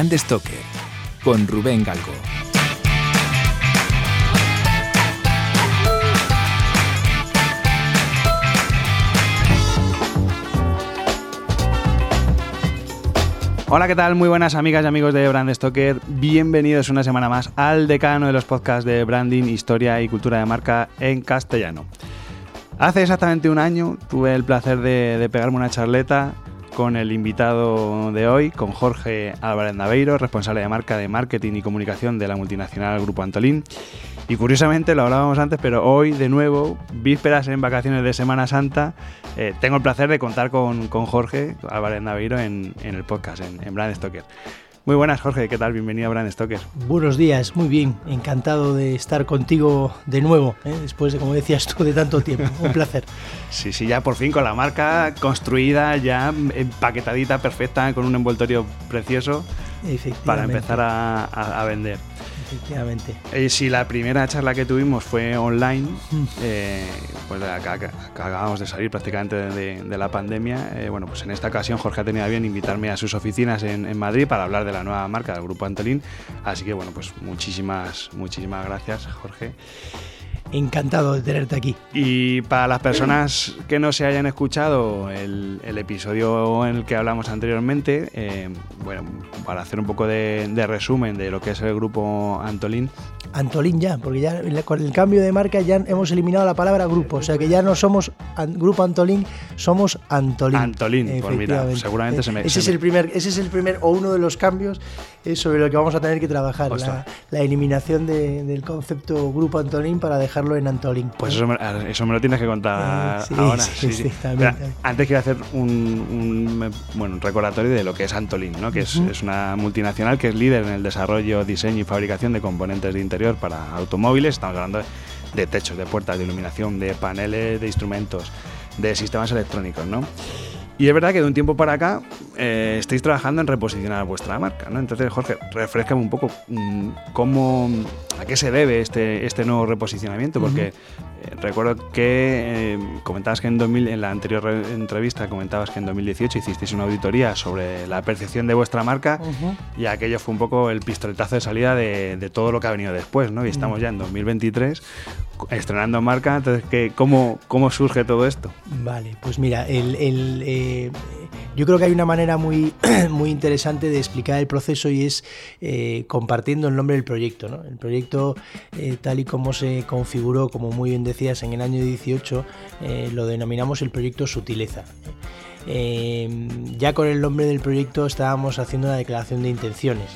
Brand Stoker con Rubén Galgo. Hola, ¿qué tal? Muy buenas amigas y amigos de Brand Stoker. Bienvenidos una semana más al decano de los podcasts de branding, historia y cultura de marca en castellano. Hace exactamente un año tuve el placer de, pegarme una charleta con el invitado de hoy, con Jorge Álvarez Naveiro, responsable de marca de marketing y comunicación de la multinacional Grupo Antolín. Y curiosamente, lo hablábamos antes, pero hoy de nuevo, vísperas en vacaciones de Semana Santa, eh, tengo el placer de contar con, Jorge Álvarez Naveiro en, el podcast, en, en Brand Stoker. Muy buenas, Jorge, ¿qué tal? Bienvenido a Brand Stoker. Buenos días, muy bien, encantado de estar contigo de nuevo, ¿eh? después de, como decías tú, de tanto tiempo. Un placer. sí, sí, ya por fin con la marca construida, ya empaquetadita, perfecta, con un envoltorio precioso para empezar a vender efectivamente. Eh, si la primera charla que tuvimos fue online, mm. eh, pues acabamos de salir prácticamente de, la pandemia. Eh, bueno, pues en esta ocasión Jorge ha tenido bien invitarme a sus oficinas en, en, Madrid para hablar de la nueva marca del Grupo Antolín. Así que bueno, pues muchísimas, muchísimas gracias, Jorge. Encantado de tenerte aquí. Y para las personas que no se hayan escuchado el, episodio en el que hablamos anteriormente, eh, bueno, para hacer un poco de, de, resumen de lo que es el grupo Antolín, Antolín ya, porque ya con el cambio de marca ya hemos eliminado la palabra grupo, o sea que ya no somos Grupo Antolín, somos Antolín. Antolín, pues mira, seguramente se me... Ese, es el primer, ese es el primer, o uno de los cambios sobre lo que vamos a tener que trabajar, la, eliminación del concepto Grupo Antolín para dejarlo en Antolín. Pues eso me, eso me lo tienes que contar eh, ahora. Sí, sí, también, antes quiero hacer un, bueno, un recordatorio de lo que es Antolín, ¿no? que es, es una multinacional que es líder en el desarrollo, diseño y fabricación de componentes de interior para automóviles, estamos hablando de techos, de puertas, de iluminación, de paneles, de instrumentos, de sistemas electrónicos, ¿no? Y es verdad que de un tiempo para acá eh, estáis trabajando en reposicionar vuestra marca, ¿no? Entonces, Jorge, refrescame un poco mm, cómo, a qué se debe este, este nuevo reposicionamiento, porque recuerdo que eh, comentabas que en, 2000, en la anterior entrevista comentabas que en 2018 hicisteis una auditoría sobre la percepción de vuestra marca y aquello fue un poco el pistoletazo de salida de, todo lo que ha venido después, ¿no? Y estamos ya en 2023 estrenando marca, entonces, ¿qué, cómo, ¿cómo surge todo esto? Vale, pues mira, el eh, yo creo que hay una manera muy, muy interesante de explicar el proceso y es eh, compartiendo el nombre del proyecto. El proyecto, eh, tal y como se configuró, como muy bien en el año 18, lo denominamos el proyecto Sutileza. ya con el nombre del proyecto estábamos haciendo una declaración de intenciones.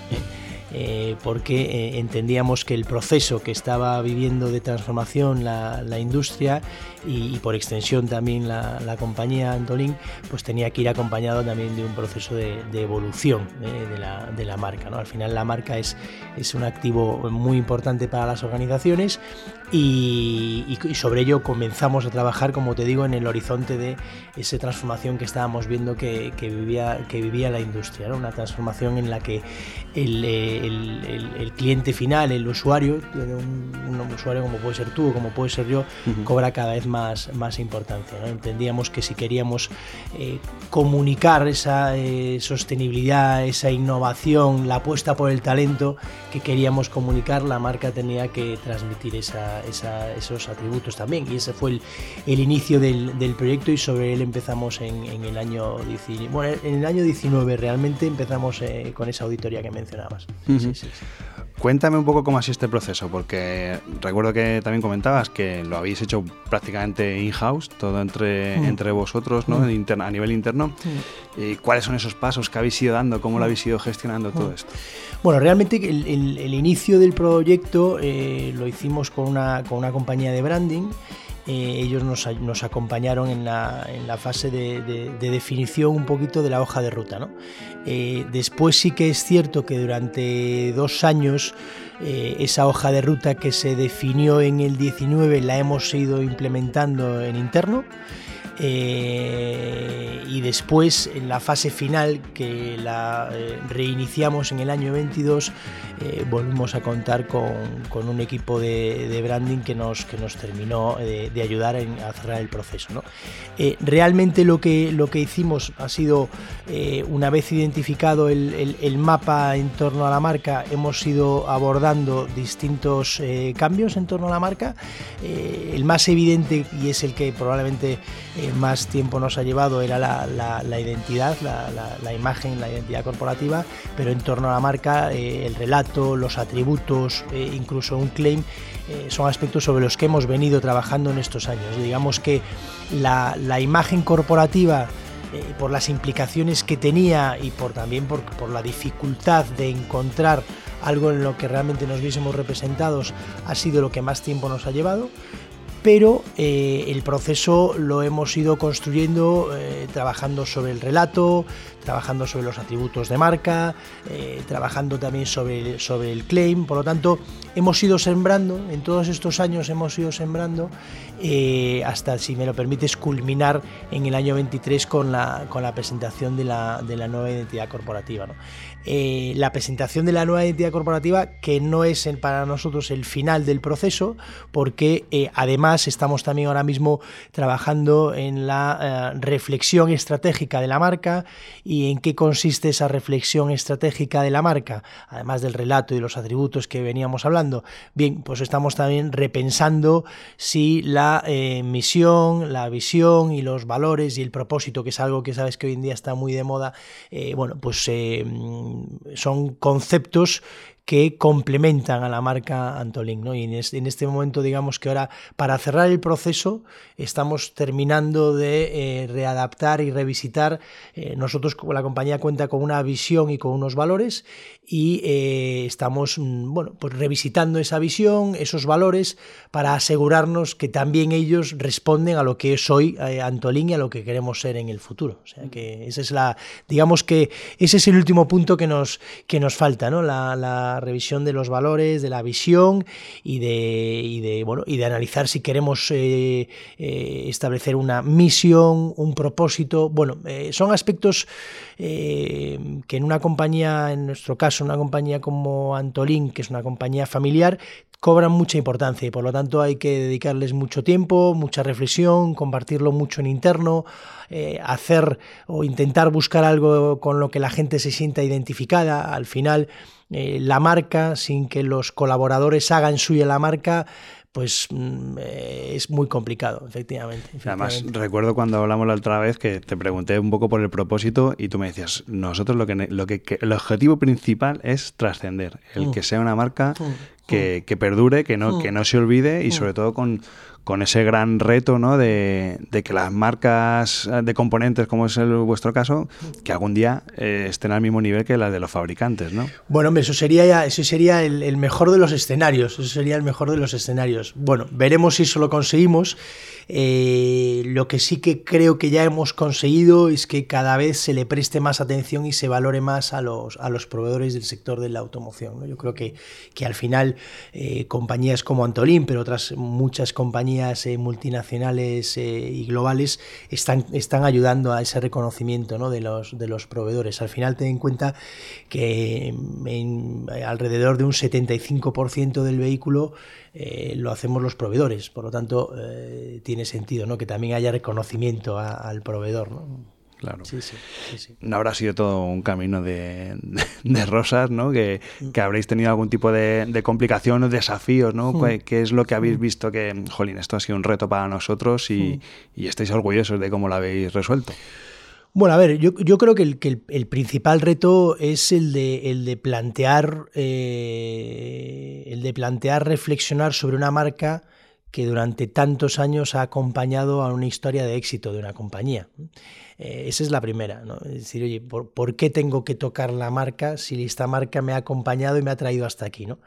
Eh, porque eh, entendíamos que el proceso que estaba viviendo de transformación la, industria y, por extensión también la, compañía Antolín, pues tenía que ir acompañado también de un proceso de, evolución eh, de, la, marca. Al final la marca es, es un activo muy importante para las organizaciones y, sobre ello comenzamos a trabajar, como te digo, en el horizonte de esa transformación que estábamos viendo que, vivía, que vivía la industria, una transformación en la que el, cliente final, el usuario, un, usuario como puede ser tú o como puede ser yo, cobra cada vez más, más importancia. Entendíamos que si queríamos eh, comunicar esa eh, sostenibilidad, esa innovación, la apuesta por el talento que queríamos comunicar, la marca tenía que transmitir esa esos atributos también. Y ese fue el, inicio del, proyecto y sobre él empezamos en, el año 19. Bueno, en el año 19 realmente empezamos eh, con esa auditoría que mencionabas. Cuéntame un poco cómo ha sido este proceso, porque recuerdo que también comentabas que lo habéis hecho prácticamente in-house, todo entre, mm. entre vosotros, ¿no? Mm. a nivel interno. Mm. ¿Y ¿Cuáles son esos pasos que habéis ido dando? ¿Cómo lo habéis ido gestionando todo esto? Bueno, realmente el, inicio del proyecto eh, lo hicimos con una, con una compañía de branding. Eh, ellos nos, acompañaron en la, fase de, definición un poquito de la hoja de ruta. ¿no? Eh, después sí que es cierto que durante dos años esa hoja de ruta que se definió en el 19 la hemos ido implementando en interno. Eh, y después en la fase final que la eh, reiniciamos en el año 22 eh, volvimos a contar con, un equipo de, branding que nos, que nos terminó de, ayudar en, a cerrar el proceso. ¿no? realmente lo que, lo que hicimos ha sido, una vez identificado el, el, el, mapa en torno a la marca, hemos ido abordando distintos cambios en torno a la marca. el más evidente y es el que probablemente más tiempo nos ha llevado era la, identidad, la, imagen, la identidad corporativa, pero en torno a la marca, eh, el relato, los atributos, eh, incluso un claim, eh, son aspectos sobre los que hemos venido trabajando en estos años. Digamos que la, imagen corporativa por las implicaciones que tenía y por también por, por, la dificultad de encontrar algo en lo que realmente nos viésemos representados ha sido lo que más tiempo nos ha llevado pero eh, el proceso lo hemos ido construyendo eh, trabajando sobre el relato, trabajando sobre los atributos de marca, eh, trabajando también sobre, sobre el claim. Por lo tanto, hemos ido sembrando, en todos estos años hemos ido sembrando, hasta, si me lo permites, culminar en el año 23 con la, con la presentación de la, de la nueva identidad corporativa. La presentación de la nueva identidad corporativa, que no es para nosotros el final del proceso, porque eh, estamos también ahora mismo trabajando en la eh, reflexión estratégica de la marca y en qué consiste esa reflexión estratégica de la marca, además del relato y los atributos que veníamos hablando. Bien, pues estamos también repensando si la misión, la visión y los valores y el propósito, que es algo que sabes que hoy en día está muy de moda, bueno, pues son conceptos que complementan a la marca Antolin. ¿no? Y en este, momento, digamos que ahora, para cerrar el proceso, estamos terminando de eh, readaptar y revisitar. Eh, nosotros, la compañía cuenta con una visión y con unos valores y eh, estamos mm, bueno, pues revisitando esa visión, esos valores, para asegurarnos que también ellos responden a lo que es hoy Antolin y a lo que queremos ser en el futuro. O sea que esa es la, digamos que ese es el último punto que nos, que nos falta, ¿no? la, la revisión de los valores, de la visión y de, de, bueno, y de analizar si queremos eh, eh, establecer una misión, un propósito. Bueno, eh, son aspectos que en una compañía, en nuestro caso, una compañía como Antolín, que es una compañía familiar, cobran mucha importancia y por lo tanto hay que dedicarles mucho tiempo, mucha reflexión, compartirlo mucho en interno, hacer o intentar buscar algo con lo que la gente se sienta identificada. Al final eh, la marca, sin que los colaboradores hagan suya la marca, pues mm, eh, es muy complicado, efectivamente, Además, recuerdo cuando hablamos la otra vez que te pregunté un poco por el propósito y tú me decías, nosotros lo que, lo que, el objetivo principal es trascender, el mm. que sea una marca mm. que, que, perdure, que no, que no se olvide y sobre todo con, con ese gran reto ¿no? de, que las marcas de componentes, como es el vuestro caso, que algún día eh, estén al mismo nivel que las de los fabricantes, ¿no? Bueno, eso sería, eso sería el, mejor de los escenarios, eso sería el mejor de los escenarios. Bueno, veremos si eso lo conseguimos. Eh, lo que sí que creo que ya hemos conseguido es que cada vez se le preste más atención y se valore más a los, a los proveedores del sector de la automoción. Yo creo que, que al final eh, compañías como Antolín, pero otras muchas compañías eh, multinacionales y globales están, están ayudando a ese reconocimiento ¿no? de, los, de los proveedores. Al final ten en cuenta que alrededor de un 75% del vehículo eh, lo hacemos los proveedores, por lo tanto tiene sentido ¿no? que también haya reconocimiento al proveedor. ¿no? Claro. No habrá sido todo un camino de, rosas, ¿no? Que, habréis tenido algún tipo de, complicación o desafíos, ¿no? ¿Qué, es lo que habéis visto que, jolín, esto ha sido un reto para nosotros y, estáis orgullosos de cómo lo habéis resuelto? Bueno, a ver, yo, creo que, el, principal reto es el de, el de plantear, eh, el de plantear, reflexionar sobre una marca que durante tantos años ha acompañado a una historia de éxito de una compañía. Eh, esa es la primera, ¿no? Es decir, oye, ¿por, qué tengo que tocar la marca si esta marca me ha acompañado y me ha traído hasta aquí, ¿no?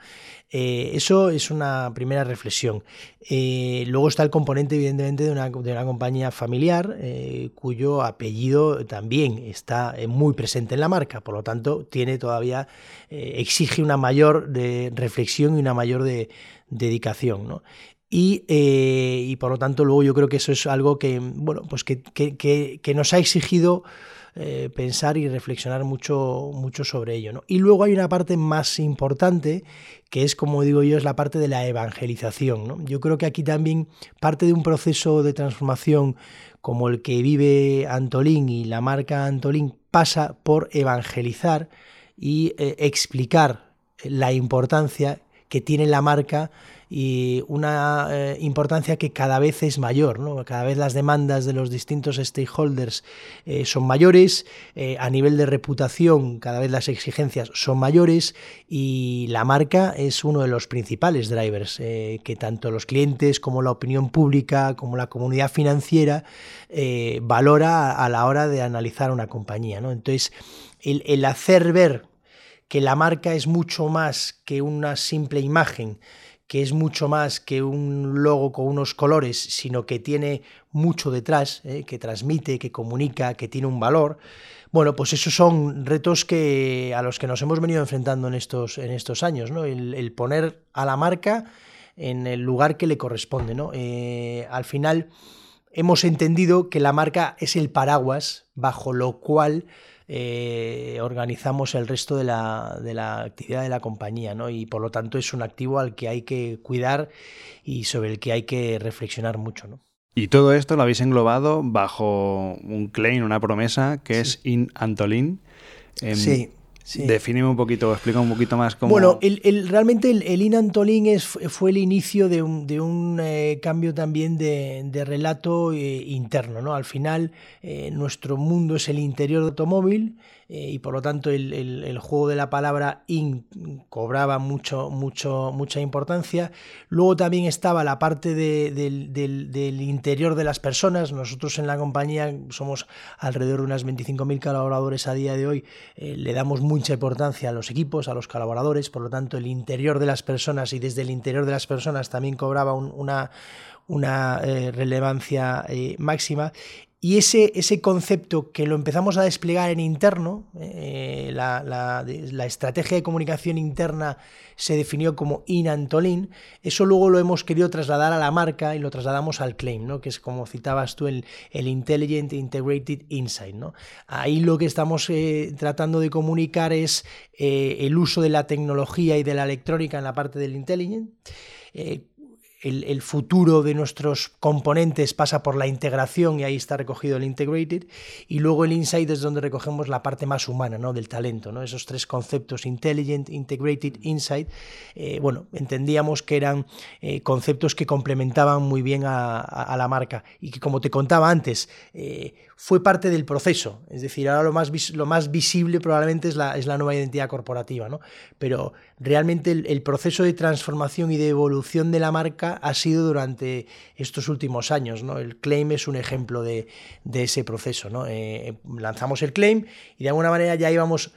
Eh, eso es una primera reflexión. Eh, luego está el componente, evidentemente, de una, de una compañía familiar cuyo apellido también está muy presente en la marca, por lo tanto, tiene todavía, exige una mayor de reflexión y una mayor de, dedicación, ¿no? Y, eh, y, por lo tanto luego yo creo que eso es algo que, bueno, pues que, que, nos ha exigido eh, pensar y reflexionar mucho, mucho sobre ello. ¿no? Y luego hay una parte más importante que es, como digo yo, es la parte de la evangelización. ¿no? Yo creo que aquí también parte de un proceso de transformación como el que vive Antolín y la marca Antolín pasa por evangelizar y eh, explicar la importancia que tiene la marca y una eh, importancia que cada vez es mayor, ¿no? cada vez las demandas de los distintos stakeholders eh, son mayores, eh, a nivel de reputación cada vez las exigencias son mayores y la marca es uno de los principales drivers que tanto los clientes como la opinión pública como la comunidad financiera valora a la hora de analizar una compañía. ¿no? Entonces, el, el hacer ver que la marca es mucho más que una simple imagen, que es mucho más que un logo con unos colores, sino que tiene mucho detrás, ¿eh? que transmite, que comunica, que tiene un valor. Bueno, pues esos son retos que, a los que nos hemos venido enfrentando en estos, en estos años, ¿no? el, poner a la marca en el lugar que le corresponde. ¿no? Eh, al final hemos entendido que la marca es el paraguas bajo lo cual eh, organizamos el resto de la, de la, actividad de la compañía, ¿no? Y por lo tanto es un activo al que hay que cuidar y sobre el que hay que reflexionar mucho, ¿no? Y todo esto lo habéis englobado bajo un claim, una promesa que es In Antolin. Sí. Sí. un poquito, explica un poquito más cómo... Bueno, el, realmente el, el es, fue el inicio de un, de un eh, cambio también de, de relato eh, interno. ¿no? Al final, eh, nuestro mundo es el interior de automóvil eh, y por lo tanto el, juego de la palabra in cobraba mucho, mucho, mucha importancia. Luego también estaba la parte del, interior de las personas. Nosotros en la compañía somos alrededor de unas 25.000 colaboradores a día de hoy. Eh, le damos mucha importancia a los equipos, a los colaboradores, por lo tanto el interior de las personas y desde el interior de las personas también cobraba una una eh, relevancia máxima y ese, ese concepto que lo empezamos a desplegar en interno, eh, la, la, estrategia de comunicación interna se definió como Inantolin, eso luego lo hemos querido trasladar a la marca y lo trasladamos al claim, ¿no? que es como citabas tú el, el Intelligent Integrated Insight. ¿no? Ahí lo que estamos eh, tratando de comunicar es eh, el uso de la tecnología y de la electrónica en la parte del Intelligent el, futuro de nuestros componentes pasa por la integración y ahí está recogido el integrated y luego el insight es donde recogemos la parte más humana ¿no? del talento ¿no? esos tres conceptos intelligent integrated insight eh, bueno entendíamos que eran eh, conceptos que complementaban muy bien a, la marca y que como te contaba antes eh, fue parte del proceso es decir ahora lo más, lo más visible probablemente es la, es la nueva identidad corporativa ¿no? pero realmente el proceso de transformación y de evolución de la marca ha sido durante estos últimos años. ¿no? El claim es un ejemplo de, ese proceso. ¿no? Eh, lanzamos el claim y de alguna manera ya íbamos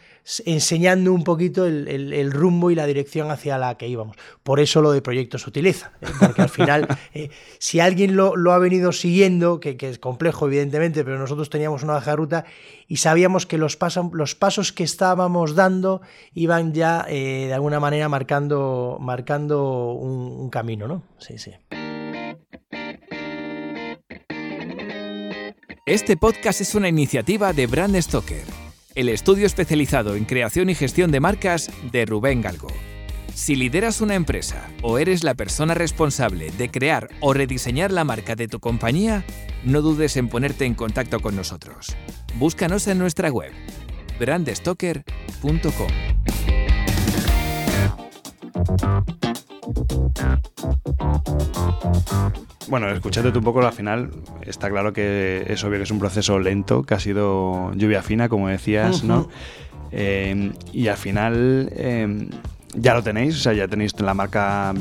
enseñando un poquito el, rumbo y la dirección hacia la que íbamos. Por eso lo de proyectos se utiliza, ¿eh? porque al final, eh, si alguien lo, ha venido siguiendo, que, es complejo evidentemente, pero nosotros teníamos una baja de ruta y sabíamos que los, los pasos que estábamos dando iban ya de alguna manera marcando, marcando un, un camino, ¿no? Sí, sí. Este podcast es una iniciativa de Brand Stoker, el estudio especializado en creación y gestión de marcas de Rubén Galgo. Si lideras una empresa o eres la persona responsable de crear o rediseñar la marca de tu compañía, no dudes en ponerte en contacto con nosotros. Búscanos en nuestra web brandstoker.com. Bueno, escuchándote un poco al final, está claro que es obvio que es un proceso lento, que ha sido lluvia fina, como decías, ¿no? Eh, y al final eh, ya lo tenéis, o sea, ya tenéis la marca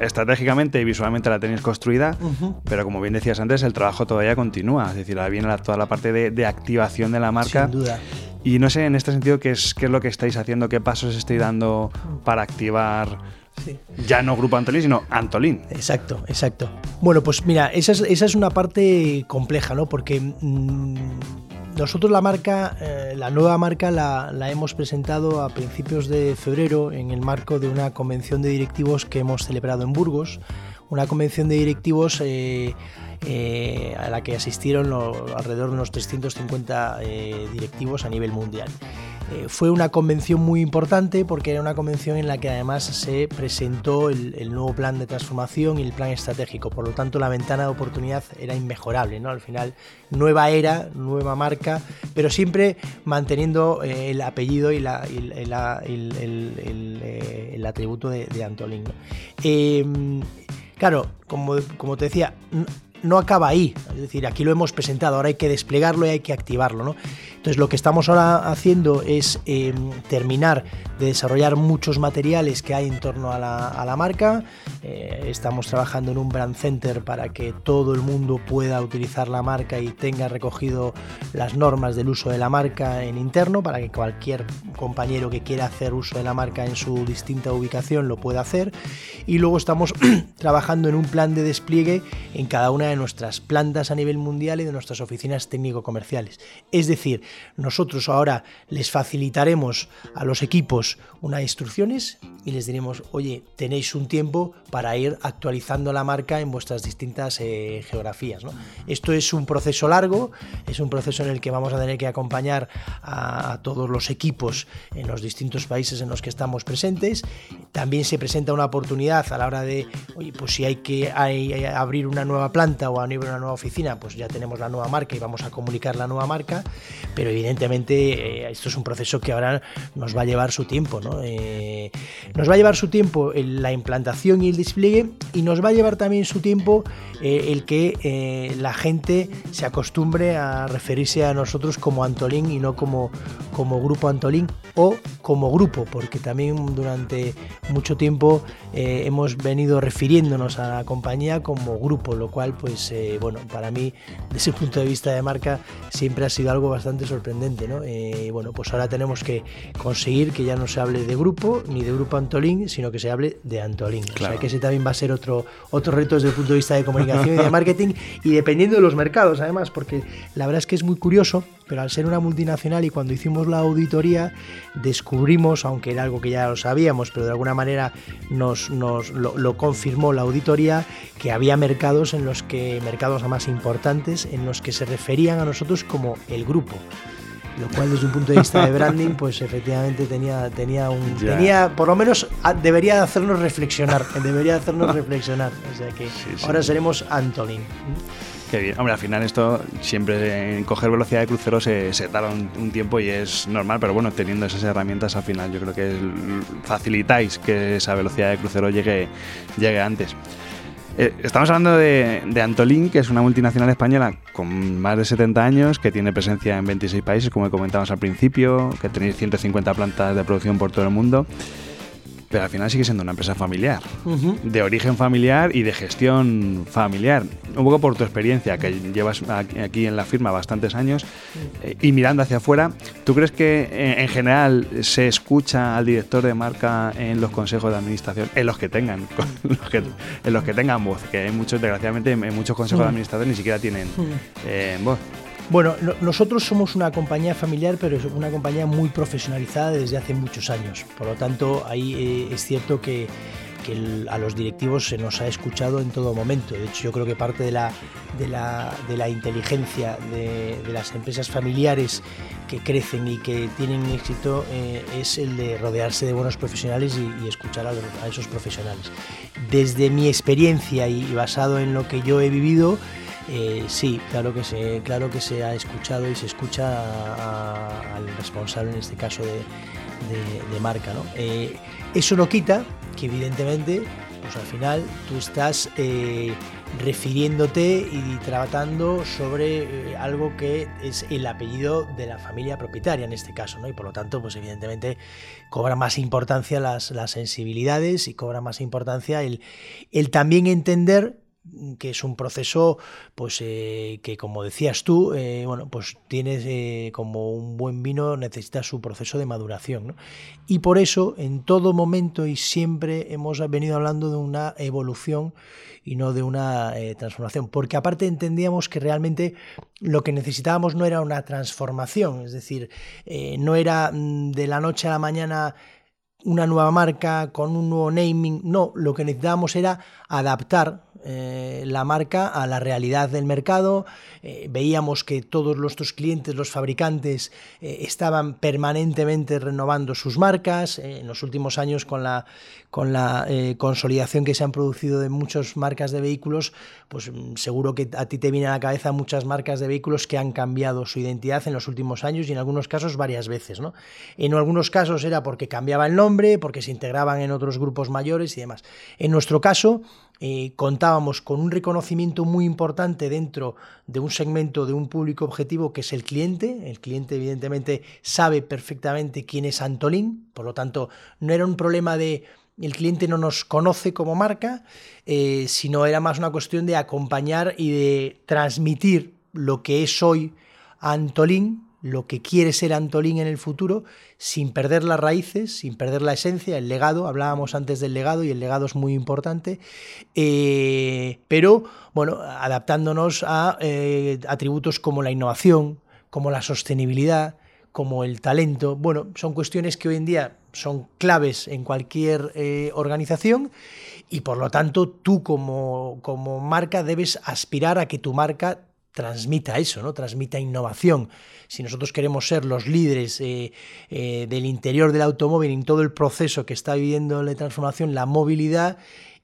estratégicamente y visualmente la tenéis construida, pero como bien decías antes, el trabajo todavía continúa, es decir, ahora viene toda la parte de, activación de la marca. Sin duda. Y no sé, en este sentido, ¿qué es, qué es lo que estáis haciendo? ¿Qué pasos estáis dando para activar ya no Grupo Antolín, sino Antolín. Exacto, exacto. Bueno, pues mira, esa es, una parte compleja, ¿no? Porque mm, nosotros la marca, eh, la nueva marca, la, hemos presentado a principios de febrero en el marco de una convención de directivos que hemos celebrado en Burgos una convención de directivos eh, eh, a la que asistieron alrededor de unos 350 directivos a nivel mundial. Eh, fue una convención muy importante porque era una convención en la que además se presentó el, nuevo plan de transformación y el plan estratégico. Por lo tanto, la ventana de oportunidad era inmejorable. ¿no? Al final, nueva era, nueva marca, pero siempre manteniendo eh, el apellido y, la, el, atributo de, Antolín. Em, claro, como, como te decía, no acaba ahí. Es decir, aquí lo hemos presentado, ahora hay que desplegarlo y hay que activarlo. ¿no? Entonces lo que estamos ahora haciendo es eh, terminar de desarrollar muchos materiales que hay en torno a la, marca. Eh, estamos trabajando en un brand center para que todo el mundo pueda utilizar la marca y tenga recogido las normas del uso de la marca en interno para que cualquier compañero que quiera hacer uso de la marca en su distinta ubicación lo pueda hacer. Y luego estamos trabajando en un plan de despliegue en cada una de nuestras plantas a nivel mundial y de nuestras oficinas técnico-comerciales. Es decir, nosotros ahora les facilitaremos a los equipos unas instrucciones y les diremos, oye, tenéis un tiempo para ir actualizando la marca en vuestras distintas eh, geografías. Esto es un proceso largo, es un proceso en el que vamos a tener que acompañar a, todos los equipos en los distintos países en los que estamos presentes. También se presenta una oportunidad a la hora de, oye, pues si hay que abrir una nueva planta o abrir una nueva oficina, pues ya tenemos la nueva marca y vamos a comunicar la nueva marca pero evidentemente eh, esto es un proceso que ahora nos va a llevar su tiempo, ¿no? Eh, nos va a llevar su tiempo la implantación y el despliegue y nos va a llevar también su tiempo eh, el que la gente se acostumbre a referirse a nosotros como Antolín y no como, como grupo Antolín o como grupo, porque también durante mucho tiempo hemos venido refiriéndonos a la compañía como grupo, lo cual pues bueno, para mí desde ese punto de vista de marca siempre ha sido algo bastante sorprendente, ¿no? Eh, bueno, pues ahora tenemos que conseguir que ya no se hable de grupo ni de grupo Antolín, sino que se hable de Antolín. O sea que ese también va a ser otro, otro reto desde el punto de vista de comunicación y de marketing y dependiendo de los mercados, además, porque la verdad es que es muy curioso, pero al ser una multinacional y cuando hicimos la auditoría descubrimos, aunque era algo que ya lo sabíamos, pero de alguna manera nos, nos lo, lo confirmó la auditoría, que había mercados en los que, mercados más importantes, en los que se referían a nosotros como el grupo lo cual desde un punto de vista de branding, pues efectivamente tenía, tenía un, tenía, por lo menos debería hacernos reflexionar, debería hacernos reflexionar. O sea que ahora seremos Antolin. Qué bien. Hombre, al final esto siempre en coger velocidad de crucero se, tarda un, tiempo y es normal, pero bueno, teniendo esas herramientas al final yo creo que facilitáis que esa velocidad de crucero llegue, llegue antes. Eh, estamos hablando de, Antolín, que es una multinacional española con más de 70 años, que tiene presencia en 26 países, como comentábamos al principio, que tenéis 150 plantas de producción por todo el mundo pero al final sigue siendo una empresa familiar, de origen familiar y de gestión familiar. Un poco por tu experiencia, que llevas aquí en la firma bastantes años, eh, y mirando hacia afuera, ¿tú crees que eh, en general se escucha al director de marca en los consejos de administración, en los que tengan, en los que tengan voz? Que hay muchos, desgraciadamente, en muchos consejos de administración ni siquiera tienen eh, voz. Bueno, nosotros somos una compañía familiar, pero es una compañía muy profesionalizada desde hace muchos años. Por lo tanto, ahí eh, es cierto que, a los directivos se nos ha escuchado en todo momento. De hecho, yo creo que parte de la, de la, inteligencia de, las empresas familiares que crecen y que tienen éxito eh, es el de rodearse de buenos profesionales y, escuchar a, a, esos profesionales. Desde mi experiencia y basado en lo que yo he vivido, eh, sí, claro que, se, claro que se ha escuchado y se escucha al responsable, en este caso de, marca. Eh, eso no quita que evidentemente, pues al final tú estás eh, refiriéndote y tratando sobre algo que es el apellido de la familia propietaria en este caso, ¿no? Y por lo tanto, pues evidentemente cobra más importancia las, sensibilidades y cobra más importancia el también entender que es un proceso pues eh, que como decías tú eh, bueno pues tienes eh, como un buen vino necesita su proceso de maduración y por eso en todo momento y siempre hemos venido hablando de una evolución y no de una transformación porque aparte entendíamos que realmente lo que necesitábamos no era una transformación es decir no era mm, de la noche a la mañana una nueva marca con un nuevo naming no lo que necesitábamos era adaptar eh, la marca a la realidad del mercado. Eh, veíamos que todos nuestros clientes, los fabricantes, eh, estaban permanentemente renovando sus marcas. en los últimos años, con la, con la consolidación que se han producido de muchas marcas de vehículos, pues mm, seguro que a ti te viene a la cabeza muchas marcas de vehículos que han cambiado su identidad en los últimos años y en algunos casos varias veces. ¿no? En algunos casos era porque cambiaba el nombre, porque se integraban en otros grupos mayores y demás. En nuestro caso, eh, contábamos con un reconocimiento muy importante dentro de un segmento de un público objetivo que es el cliente. El cliente evidentemente sabe perfectamente quién es Antolín, por lo tanto no era un problema de el cliente no nos conoce como marca, eh, sino era más una cuestión de acompañar y de transmitir lo que es hoy Antolín lo que quiere ser Antolín en el futuro sin perder las raíces, sin perder la esencia, el legado, hablábamos antes del legado y el legado es muy importante, eh, pero bueno, adaptándonos a eh, atributos como la innovación, como la sostenibilidad, como el talento, bueno, son cuestiones que hoy en día son claves en cualquier eh, organización y por lo tanto tú como, como marca debes aspirar a que tu marca transmita eso, ¿no? transmita innovación. Si nosotros queremos ser los líderes eh, eh, del interior del automóvil en todo el proceso que está viviendo la transformación, la movilidad,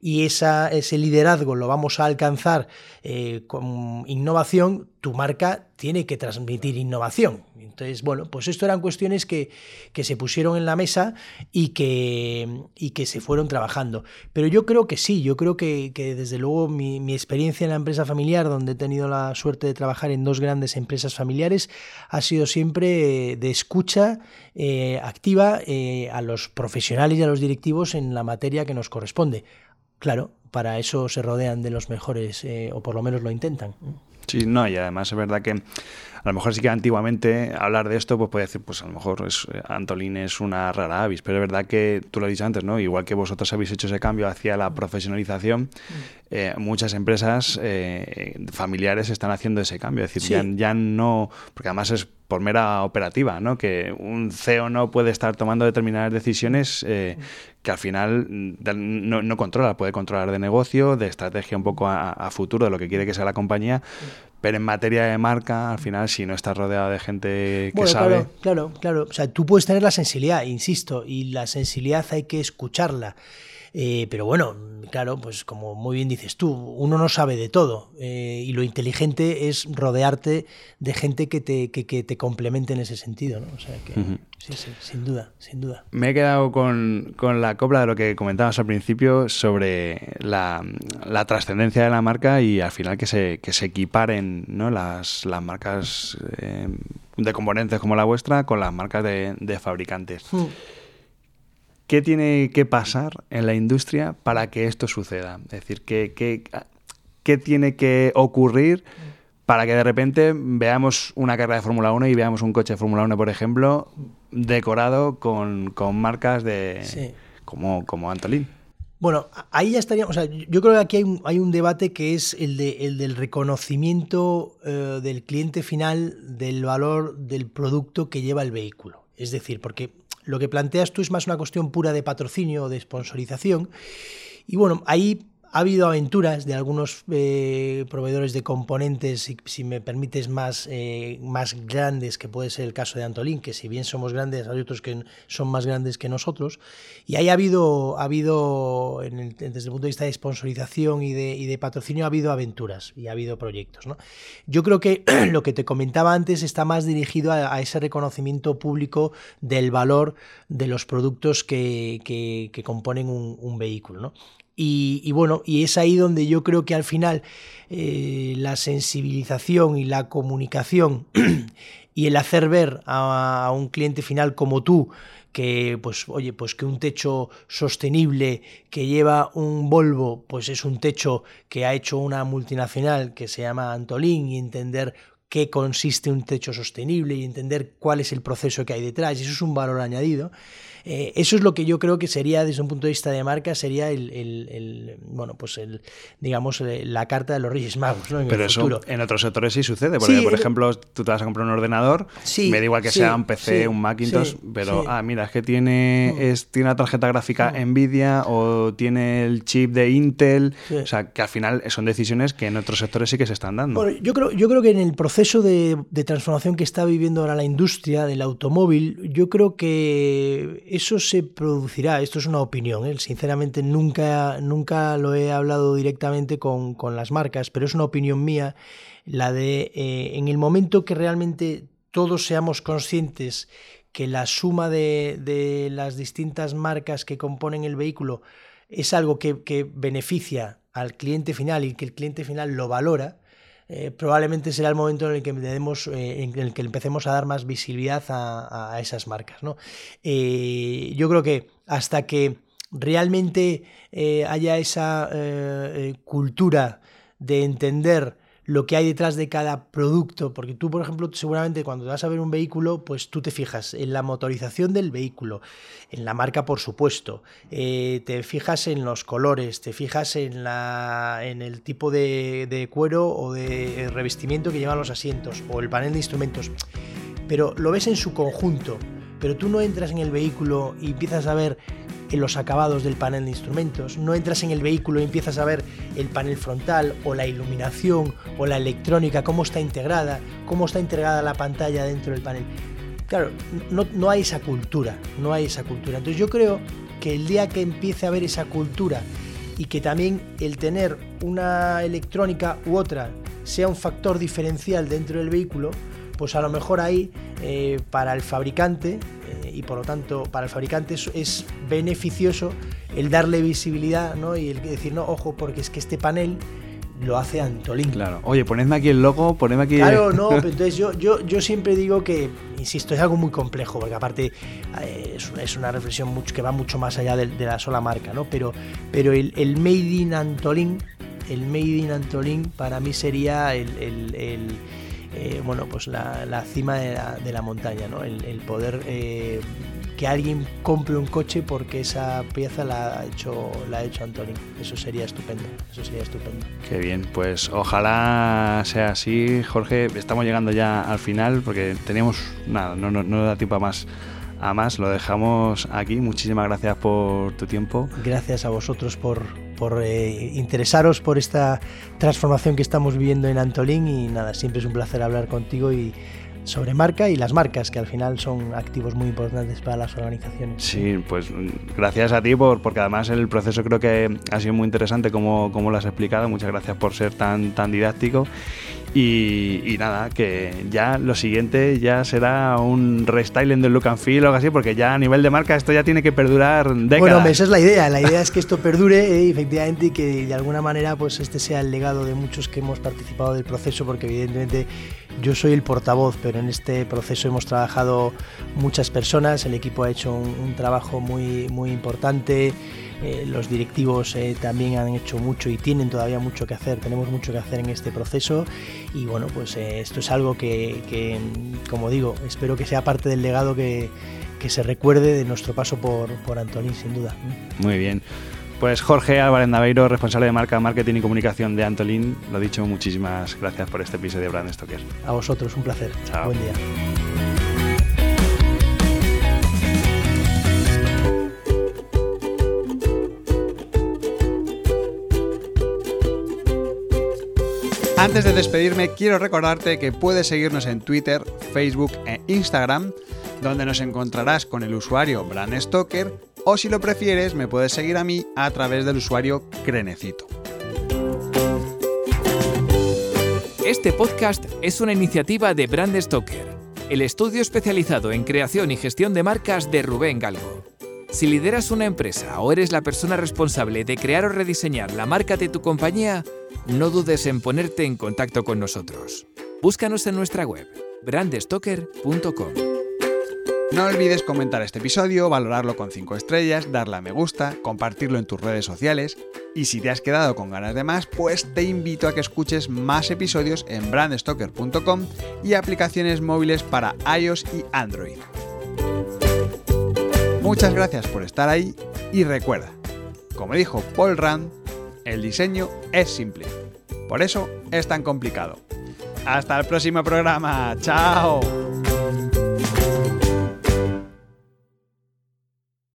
y esa, ese liderazgo lo vamos a alcanzar eh, con innovación, tu marca tiene que transmitir innovación. Entonces, bueno, pues esto eran cuestiones que, se pusieron en la mesa y que, y que se fueron trabajando. Pero yo creo que sí, yo creo que, desde luego mi, experiencia en la empresa familiar, donde he tenido la suerte de trabajar en dos grandes empresas familiares, ha sido siempre de escucha eh, activa eh, a los profesionales y a los directivos en la materia que nos corresponde. Claro, para eso se rodean de los mejores, eh, o por lo menos lo intentan. Sí, no, y además es verdad que a lo mejor sí que antiguamente hablar de esto, pues puede decir, pues a lo mejor es, eh, Antolín es una rara avis, pero es verdad que tú lo has dicho antes, ¿no? Igual que vosotros habéis hecho ese cambio hacia la profesionalización, eh, muchas empresas familiares están haciendo ese cambio, es decir, ya, ya no, porque además es por mera operativa, ¿no? Que un CEO no puede estar tomando determinadas decisiones eh, que al final no, no, controla, puede controlar de negocio, de estrategia un poco a, futuro, de lo que quiere que sea la compañía, pero en materia de marca, al final, si no estás rodeado de gente que sabe... Claro, claro, claro. O sea, tú puedes tener la sensibilidad, insisto, y la sensibilidad hay que escucharla. Eh, pero bueno, claro, pues como muy bien dices tú, uno no sabe de todo eh, y lo inteligente es rodearte de gente que te, que, te complemente en ese sentido, ¿no? O sea que, sí, sí, sin duda, sin duda. Me he quedado con, la copla de lo que comentabas al principio sobre la, trascendencia de la marca y al final que se, que se equiparen ¿no? las, las marcas eh, de componentes como la vuestra con las marcas de, fabricantes. Hmm. ¿Qué tiene que pasar en la industria para que esto suceda? Es decir, ¿qué, qué, tiene que ocurrir para que de repente veamos una carrera de Fórmula 1 y veamos un coche de Fórmula 1, por ejemplo, decorado con, marcas de como, como Antolín? Bueno, ahí ya estaríamos. yo creo que aquí hay un, hay un debate que es el, de, el del reconocimiento eh, del cliente final del valor del producto que lleva el vehículo. Es decir, porque lo que planteas tú es más una cuestión pura de patrocinio o de sponsorización. Y bueno, ahí ha habido aventuras de algunos eh, proveedores de componentes, si, me permites, más, eh, más grandes, que puede ser el caso de Antolín, que si bien somos grandes, hay otros que son más grandes que nosotros. Y ahí ha habido, ha habido desde el punto de vista de sponsorización y de, patrocinio, ha habido aventuras y ha habido proyectos. Yo creo que lo que te comentaba antes está más dirigido a, ese reconocimiento público del valor de los productos que, componen un, un vehículo. ¿no? Y, bueno, y es ahí donde yo creo que al final eh, la sensibilización y la comunicación y el hacer ver a, un cliente final como tú que pues oye pues que un techo sostenible que lleva un Volvo pues es un techo que ha hecho una multinacional que se llama Antolín y entender qué consiste un techo sostenible y entender cuál es el proceso que hay detrás. Eso es un valor añadido. Eh, eso es lo que yo creo que sería, desde un punto de vista de marca, sería el, bueno, pues el, digamos, eh, la carta de los Reyes Magos, ¿no? En Pero eso en otros sectores sí sucede, porque, por ejemplo, tú te vas a comprar un ordenador, me da igual que sea un PC, un Macintosh, pero, ah, mira, es que tiene, mm. es, tiene una tarjeta gráfica mm. Nvidia o tiene el chip de Intel, o sea, que al final son decisiones que en otros sectores sí que se están dando. Bueno, yo creo, yo creo que en el proceso de, de transformación que está viviendo ahora la industria del automóvil, yo creo que eso se producirá, esto es una opinión, ¿eh? sinceramente nunca, nunca lo he hablado directamente con, las marcas, pero es una opinión mía, la de eh, en el momento que realmente todos seamos conscientes que la suma de, las distintas marcas que componen el vehículo es algo que, beneficia al cliente final y que el cliente final lo valora, eh, probablemente será el momento en el que eh, en el que empecemos a dar más visibilidad a, esas marcas. ¿no? Eh, yo creo que hasta que realmente haya esa cultura de entender lo que hay detrás de cada producto, porque tú, por ejemplo, seguramente cuando vas a ver un vehículo, pues tú te fijas en la motorización del vehículo, en la marca, por supuesto, eh, te fijas en los colores, te fijas en, la, en el tipo de, de cuero o de revestimiento que llevan los asientos o el panel de instrumentos, pero lo ves en su conjunto, pero tú no entras en el vehículo y empiezas a ver en los acabados del panel de instrumentos, no entras en el vehículo y empiezas a ver el panel frontal o la iluminación o la electrónica, cómo está integrada, cómo está integrada la pantalla dentro del panel. Claro, no, no hay esa cultura, no hay esa cultura. Entonces yo creo que el día que empiece a haber esa cultura y que también el tener una electrónica u otra sea un factor diferencial dentro del vehículo, pues a lo mejor ahí eh, para el fabricante y por lo tanto para el fabricante es, beneficioso el darle visibilidad ¿no? y el decir, no, ojo, porque es que este panel lo hace Antolín. Claro. Oye, ponedme aquí el logo, ponedme aquí... Claro, no, pero entonces yo, yo, yo siempre digo que, insisto, es algo muy complejo, porque aparte eh, es, una, reflexión mucho, que va mucho más allá de, la sola marca, ¿no? Pero, pero el, el Made in Antolín, el Made in Antolín para mí sería el eh, bueno, pues la, cima de la, montaña, ¿no? el, poder eh, que alguien compre un coche porque esa pieza la ha hecho, la ha hecho. Eso sería estupendo, eso sería estupendo. Qué bien, pues ojalá sea así, Jorge. Estamos llegando ya al final porque tenemos nada, no, no, no da tiempo a más a más, lo dejamos aquí. Muchísimas gracias por tu tiempo. Gracias a vosotros por, por eh, interesaros por esta transformación que estamos viviendo en Antolín y nada, siempre es un placer hablar contigo y sobre marca y las marcas, que al final son activos muy importantes para las organizaciones. Sí, pues gracias a ti, por, porque además el proceso creo que ha sido muy interesante como, como lo has explicado. Muchas gracias por ser tan, tan didáctico. Y, nada, que ya lo siguiente ya será un restyling del look and feel o algo así, porque ya a nivel de marca esto ya tiene que perdurar décadas. Bueno, esa es la idea. La idea es que esto perdure eh, efectivamente y que de alguna manera pues este sea el legado de muchos que hemos participado del proceso, porque evidentemente yo soy el portavoz, pero en este proceso hemos trabajado muchas personas, el equipo ha hecho un, trabajo muy, muy importante. Eh, los directivos eh, también han hecho mucho y tienen todavía mucho que hacer, tenemos mucho que hacer en este proceso y bueno, pues eh, esto es algo que, como digo, espero que sea parte del legado que, se recuerde de nuestro paso por, por Antonín, sin duda. Muy bien. Pues Jorge Álvarez Naveiro, responsable de marca, marketing y comunicación de Antolín, lo dicho, muchísimas gracias por este episodio de Brand Stoker. A vosotros, un placer. Chao. Buen día. Antes de despedirme, quiero recordarte que puedes seguirnos en Twitter, Facebook e Instagram, donde nos encontrarás con el usuario Brand Stoker o si lo prefieres me puedes seguir a mí a través del usuario Crenecito. Este podcast es una iniciativa de Brand Stoker, el estudio especializado en creación y gestión de marcas de Rubén Galgo. Si lideras una empresa o eres la persona responsable de crear o rediseñar la marca de tu compañía, no dudes en ponerte en contacto con nosotros. Búscanos en nuestra web, brandstoker.com. No olvides comentar este episodio, valorarlo con 5 estrellas, darle a me gusta, compartirlo en tus redes sociales y si te has quedado con ganas de más, pues te invito a que escuches más episodios en brandstoker.com y aplicaciones móviles para iOS y Android. Muchas gracias por estar ahí y recuerda, como dijo Paul Rand, el diseño es simple. Por eso es tan complicado. Hasta el próximo programa. ¡Chao!